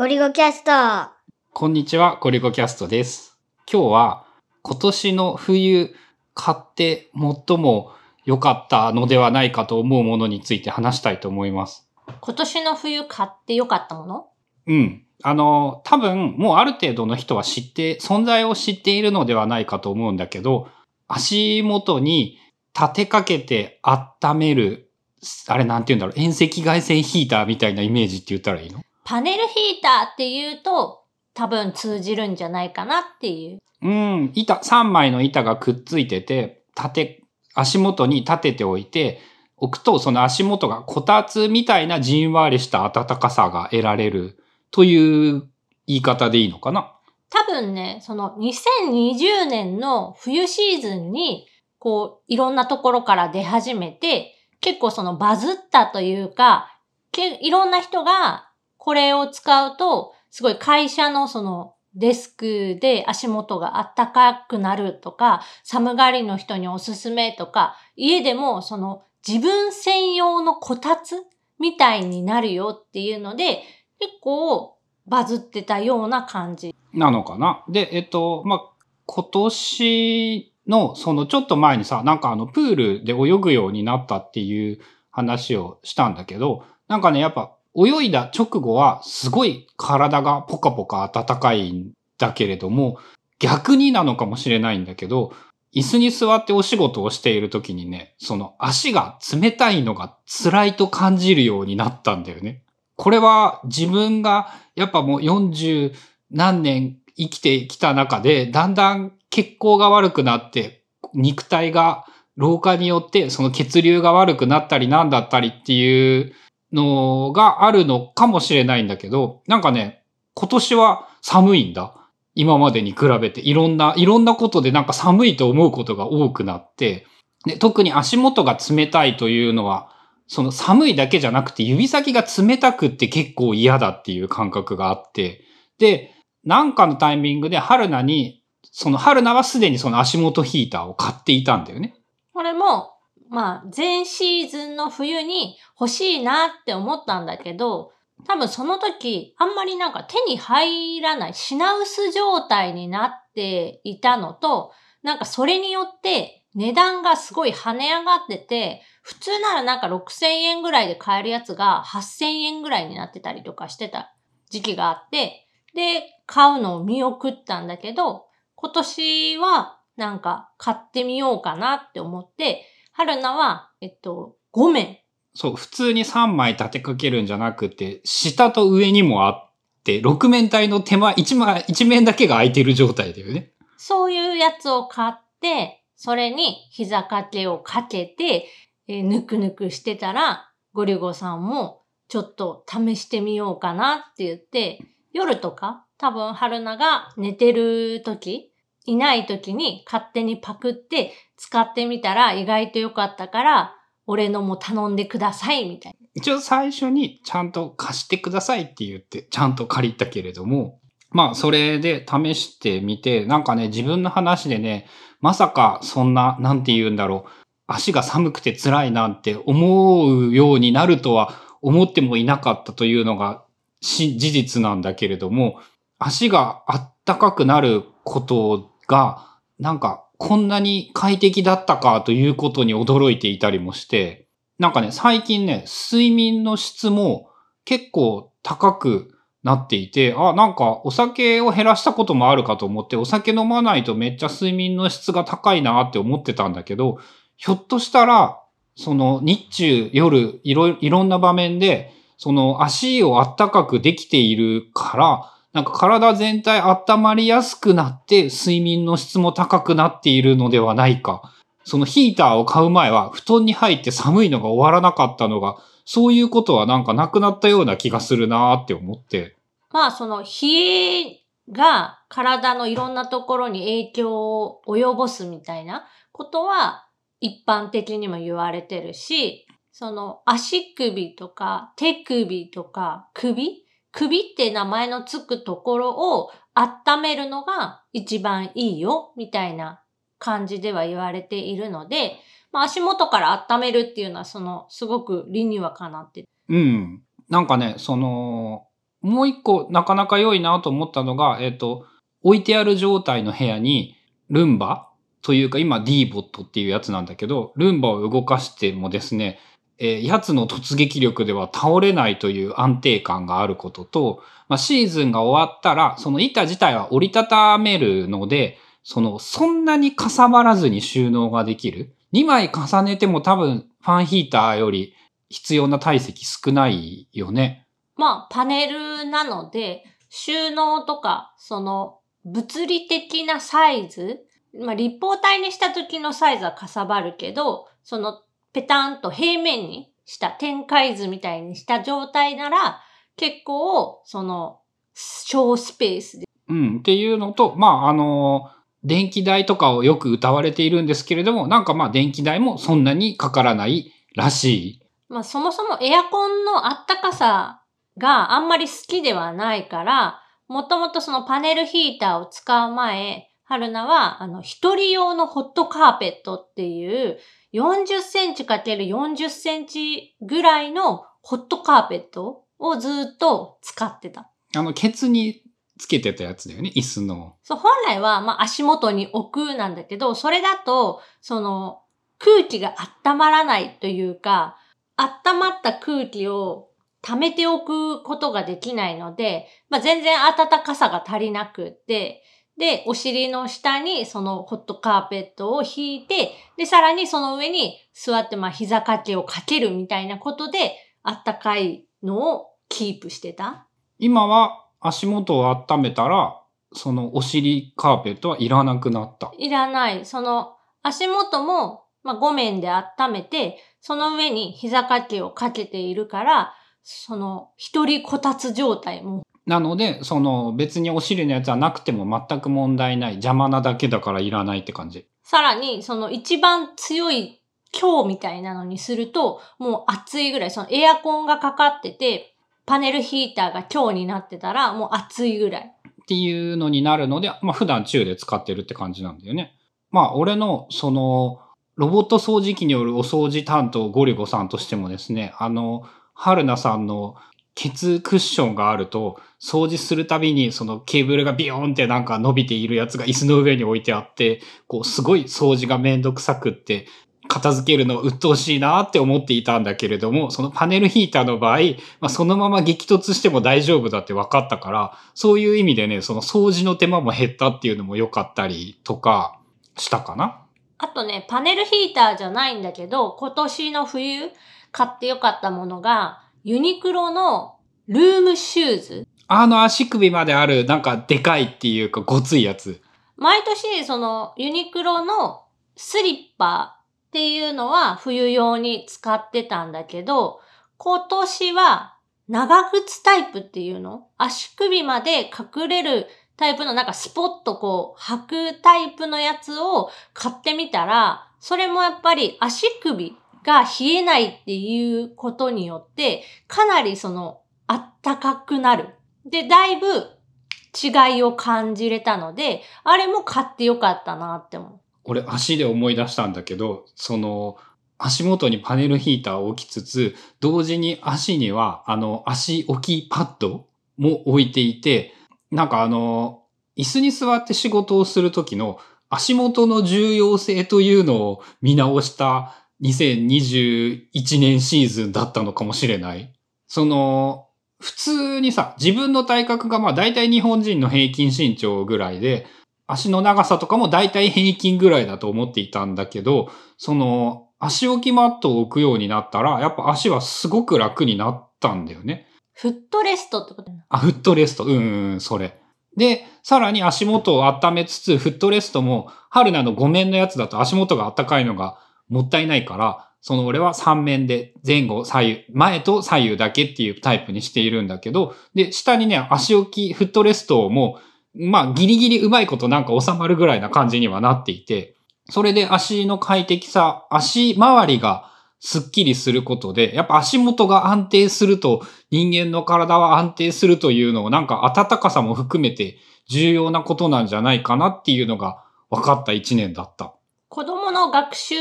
ゴリゴキャスト。こんにちは、ゴリゴキャストです。今日は今年の冬買って最も良かったのではないかと思うものについて話したいと思います。今年の冬買ってよかったもの？うん。あの、多分もうある程度の人は知って、存在を知っているのではないかと思うんだけど、足元に立てかけて温める、あれなんて言うんだろう、遠赤外線ヒーターみたいなイメージって言ったらいいの？パネルヒーターって言うと多分通じるんじゃないかなっていう。うん、板、3枚の板がくっついてて、立て、足元に立てておいて、置くとその足元がこたつみたいなじんわりした暖かさが得られるという言い方でいいのかな？多分ね、その2020年の冬シーズンにこういろんなところから出始めて結構そのバズったというか、けいろんな人がこれを使うとすごい会社のそのデスクで足元が暖かくなるとか、寒がりの人におすすめとか、家でもその自分専用のこたつみたいになるよっていうので、結構バズってたような感じ。なのかな？で、えっと、まあ、今年のそのちょっと前にさ、なんかあのプールで泳ぐようになったっていう話をしたんだけど、なんかね、やっぱ泳いだ直後はすごい体がポカポカ暖かいんだけれども、逆になのかもしれないんだけど、椅子に座ってお仕事をしている時にね、その足が冷たいのが辛いと感じるようになったんだよね。これは自分がやっぱもう40何年生きてきた中で、だんだん血行が悪くなって、肉体が老化によってその血流が悪くなったりなんだったりっていうのがあるのかもしれないんだけど、なんかね、今年は寒いんだ。今までに比べていろんな、いろんなことでなんか寒いと思うことが多くなって、で特に足元が冷たいというのは、その寒いだけじゃなくて指先が冷たくって結構嫌だっていう感覚があって、で、なんかのタイミングで春菜に、その春菜はすでにその足元ヒーターを買っていたんだよね。これも、まあ、前シーズンの冬に欲しいなって思ったんだけど、多分その時、あんまりなんか手に入らない品薄状態になっていたのと、なんかそれによって値段がすごい跳ね上がってて、普通ならなんか6000円ぐらいで買えるやつが8000円ぐらいになってたりとかしてた時期があって、で、買うのを見送ったんだけど、今年はなんか買ってみようかなって思って、春菜は、えっと、5面。そう、普通に3枚立てかけるんじゃなくて、下と上にもあって、6面体の手前、1枚、一面だけが空いてる状態だよね。そういうやつを買って、それに膝掛けをかけて、えーぬくぬくしてたら、ゴリゴさんもちょっと試してみようかなって言って、夜とか、多分春菜が寝てる時、いない時に勝手にパクって使ってみたら意外と良かったから、俺のも頼んでくださいみたいな。一応最初にちゃんと貸してくださいって言って、ちゃんと借りたけれども、まあそれで試してみて、なんかね、自分の話でね、まさかそんな、なんて言うんだろう、足が寒くて辛いなんて思うようになるとは思ってもいなかったというのが事実なんだけれども、足があったかくなることが、なんかこんなに快適だったかということに驚いていたりもして、なんかね、最近ね、睡眠の質も結構高くなっていて、あ、なんかお酒を減らしたこともあるかと思って、お酒飲まないとめっちゃ睡眠の質が高いなって思ってたんだけど、ひょっとしたら、その日中、夜、いろ、いろんな場面で、その足をあったかくできているから、なんか体全体温まりやすくなって、睡眠の質も高くなっているのではないか。そのヒーターを買う前は布団に入って寒いのが終わらなかったのが、そういうことはなんかなくなったような気がするなーって思って。まあその冷えが体のいろんなところに影響を及ぼすみたいなことは一般的にも言われてるし、その足首とか手首とか首首って名前のつくところを温めるのが一番いいよみたいな感じでは言われているので、まあ足元から温めるっていうのはそのすごく理にはかなって。うん。なんかね、その、もう一個なかなか良いなと思ったのが、えっ、と、置いてある状態の部屋にルンバというか今 D ボットっていうやつなんだけど、ルンバを動かしてもですね、えー、やつの突撃力では倒れないという安定感があることと、まあ、シーズンが終わったら、その板自体は折りたためるので、その、そんなにかさばらずに収納ができる。2枚重ねても多分ファンヒーターより必要な体積少ないよね。まあ、パネルなので、収納とか、その、物理的なサイズ、まあ、立方体にした時のサイズはかさばるけど、その、ペタンと平面にした展開図みたいにした状態なら、結構、その、小スペースで。うん、っていうのと、まあ、あの、電気代とかをよく歌われているんですけれども、なんかまあ電気代もそんなにかからないらしい。まあそもそもエアコンのあったかさがあんまり好きではないから、もともとそのパネルヒーターを使う前、春菜は、あの、一人用のホットカーペットっていう40センチ ×40 センチぐらいのホットカーペットをずっと使ってた。あの、ケツにつけてたやつだよね、椅子の。そう、本来は、まあ、足元に置くなんだけど、それだと、その、空気が温まらないというか、温まった空気を溜めておくことができないので、まあ、全然暖かさが足りなくって、で、お尻の下にそのホットカーペットを引いて、で、さらにその上に座って、まあ、膝掛けをかけるみたいなことで、あったかいのをキープしてた。今は足元を温めたら、そのお尻カーペットはいらなくなった。いらない。その足元も、まあ、5面で温めて、その上に膝掛けをかけているから、その一人こたつ状態も。なので、その別にお尻のやつはなくても全く問題ない。邪魔なだけだからいらないって感じ。さらに、その一番強い強みたいなのにすると、もう暑いぐらい、そのエアコンがかかってて、パネルヒーターが強になってたら、もう暑いぐらい。っていうのになるので、まあ普段中で使ってるって感じなんだよね。まあ俺のそのロボット掃除機によるお掃除担当ゴリゴさんとしてもですね、あの、春菜さんのケツクッションがあると、掃除するたびにそのケーブルがビヨーンってなんか伸びているやつが椅子の上に置いてあって、こうすごい掃除がめんどくさくって、片付けるの鬱陶しいなって思っていたんだけれども、そのパネルヒーターの場合、まあ、そのまま激突しても大丈夫だって分かったから、そういう意味でね、その掃除の手間も減ったっていうのも良かったりとかしたかな。あとね、パネルヒーターじゃないんだけど、今年の冬買ってよかったものが、ユニクロのルームシューズ。あの足首まである、なんかでかいっていうかごついやつ。毎年、そのユニクロのスリッパっていうのは冬用に使ってたんだけど、今年は長靴タイプっていうの？足首まで隠れるタイプのなんかスポッとこう履くタイプのやつを買ってみたら、それもやっぱり足首が冷えないっていうことによって、かなりそのあったかくなる。で、だいぶ違いを感じれたので、あれも買ってよかったなって思う。俺足で思い出したんだけど、その、足元にパネルヒーターを置きつつ、同時に足には、あの、足置きパッドも置いていて、なんかあの、椅子に座って仕事をするときの足元の重要性というのを見直した2021年シーズンだったのかもしれない。その、普通にさ、自分の体格がまあ大体日本人の平均身長ぐらいで、足の長さとかも大体平均ぐらいだと思っていたんだけど、その足置きマットを置くようになったら、やっぱ足はすごく楽になったんだよね。フットレストってことあ、フットレスト。うん、うん、それ。で、さらに足元を温めつつ、フットレストも、春菜の5面のやつだと足元が暖かいのがもったいないから、その俺は3面で前後左右、前と左右だけっていうタイプにしているんだけど、で、下にね、足置き、フットレストもまあ、ギリギリうまいことなんか収まるぐらいな感じにはなっていて、それで足の快適さ、足周りがスッキリすることで、やっぱ足元が安定すると人間の体は安定するというのをなんか暖かさも含めて重要なことなんじゃないかなっていうのが分かった一年だった。子供の学習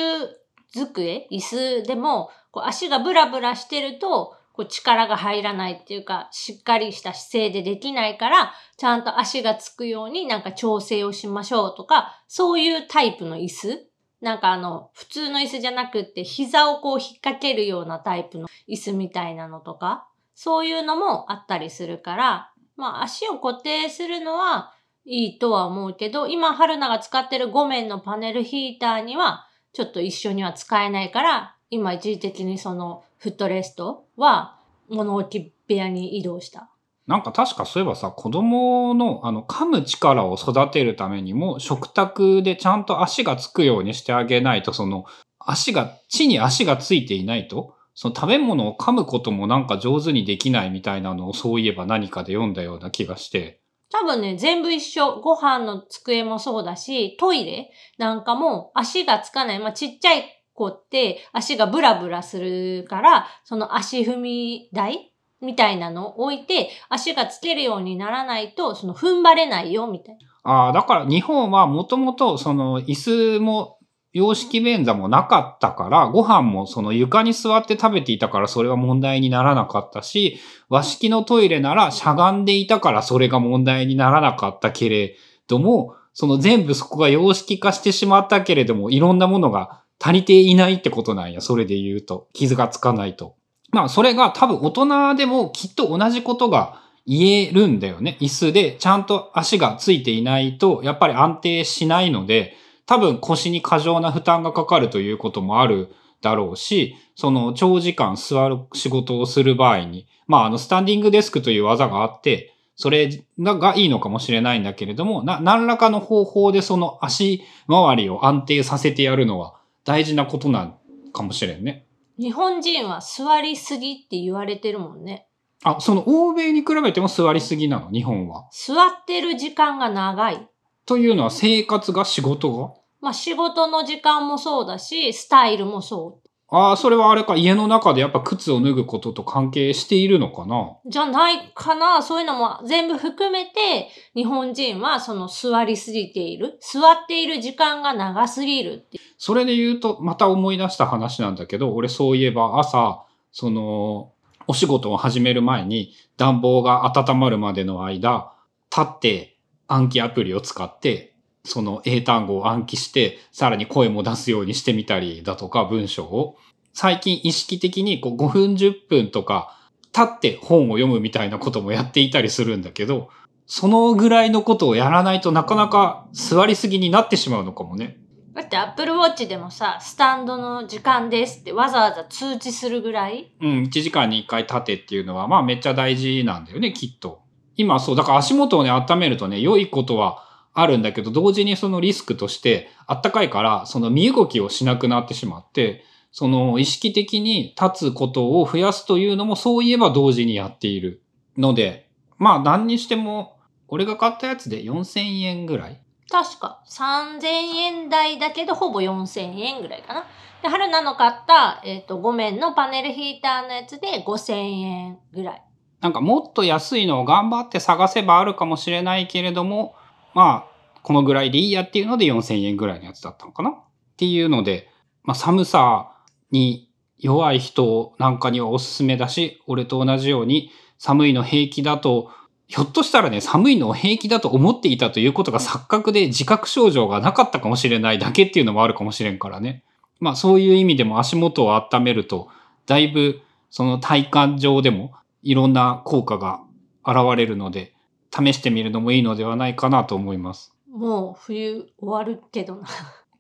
机、椅子でもこう足がブラブラしてるとこう力が入らないっていうか、しっかりした姿勢でできないから、ちゃんと足がつくようになんか調整をしましょうとか、そういうタイプの椅子。なんかあの、普通の椅子じゃなくって、膝をこう引っ掛けるようなタイプの椅子みたいなのとか、そういうのもあったりするから、まあ足を固定するのはいいとは思うけど、今春菜が使ってる5面のパネルヒーターには、ちょっと一緒には使えないから、今一時的にそのフットレストは物置部屋に移動した。なんか確かそういえばさ、子供のあの噛む力を育てるためにも食卓でちゃんと足がつくようにしてあげないと、その足が、地に足がついていないと、その食べ物を噛むこともなんか上手にできないみたいなのをそういえば何かで読んだような気がして。多分ね、全部一緒。ご飯の机もそうだし、トイレなんかも足がつかない。まあ、ちっちゃい子って足がブラブラするから、その足踏み台みたいなのを置いて、足がつけるようにならないと、その踏ん張れないよ、みたいな。ああ、だから日本はもともとその椅子も洋式便座もなかったから、ご飯もその床に座って食べていたからそれは問題にならなかったし、和式のトイレならしゃがんでいたからそれが問題にならなかったけれども、その全部そこが洋式化してしまったけれども、いろんなものが足りていないってことなんや。それで言うと。傷がつかないと。まあそれが多分大人でもきっと同じことが言えるんだよね。椅子でちゃんと足がついていないと、やっぱり安定しないので、多分腰に過剰な負担がかかるということもあるだろうし、その長時間座る仕事をする場合に、まああのスタンディングデスクという技があって、それがいいのかもしれないんだけれども、な、何らかの方法でその足回りを安定させてやるのは大事なことなんかもしれんね。日本人は座りすぎって言われてるもんね。あ、その欧米に比べても座りすぎなの、日本は。座ってる時間が長い。というのは生活が仕事が？まあ仕事の時間もそうだし、スタイルもそう。ああ、それはあれか、家の中でやっぱ靴を脱ぐことと関係しているのかな？じゃないかなそういうのも全部含めて、日本人はその座りすぎている。座っている時間が長すぎるって。それで言うと、また思い出した話なんだけど、俺そういえば朝、その、お仕事を始める前に暖房が温まるまでの間、立って暗記アプリを使って、その英単語を暗記して、さらに声も出すようにしてみたりだとか、文章を。最近意識的にこう5分10分とか、立って本を読むみたいなこともやっていたりするんだけど、そのぐらいのことをやらないとなかなか座りすぎになってしまうのかもね。だって Apple Watch でもさ、スタンドの時間ですってわざわざ通知するぐらい？うん、1時間に1回立てっていうのは、まあめっちゃ大事なんだよね、きっと。今そう、だから足元をね、温めるとね、良いことはあるんだけど、同時にそのリスクとして、あったかいから、その身動きをしなくなってしまって、その意識的に立つことを増やすというのも、そういえば同時にやっているので、まあ何にしても、俺が買ったやつで4000円ぐらい確か3000円台だけどほぼ4000円ぐらいかな。で、春菜の買った、えっ、と、5面のパネルヒーターのやつで5000円ぐらい。なんかもっと安いのを頑張って探せばあるかもしれないけれども、まあ、このぐらいでいいやっていうので4000円ぐらいのやつだったのかなっていうので、まあ寒さに弱い人なんかにはおすすめだし、俺と同じように寒いの平気だと、ひょっとしたらね、寒いのを平気だと思っていたということが錯覚で自覚症状がなかったかもしれないだけっていうのもあるかもしれんからね。まあそういう意味でも足元を温めると、だいぶその体感上でもいろんな効果が現れるので、試してみるのもいいのではないかなと思います。もう冬終わるけどな。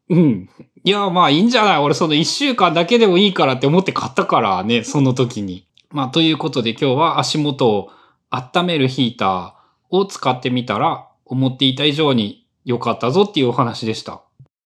うん。いや、まあいいんじゃない？俺その一週間だけでもいいからって思って買ったからね、その時に。まあということで今日は足元を温めるヒーターを使ってみたら思っていた以上に良かったぞっていうお話でした。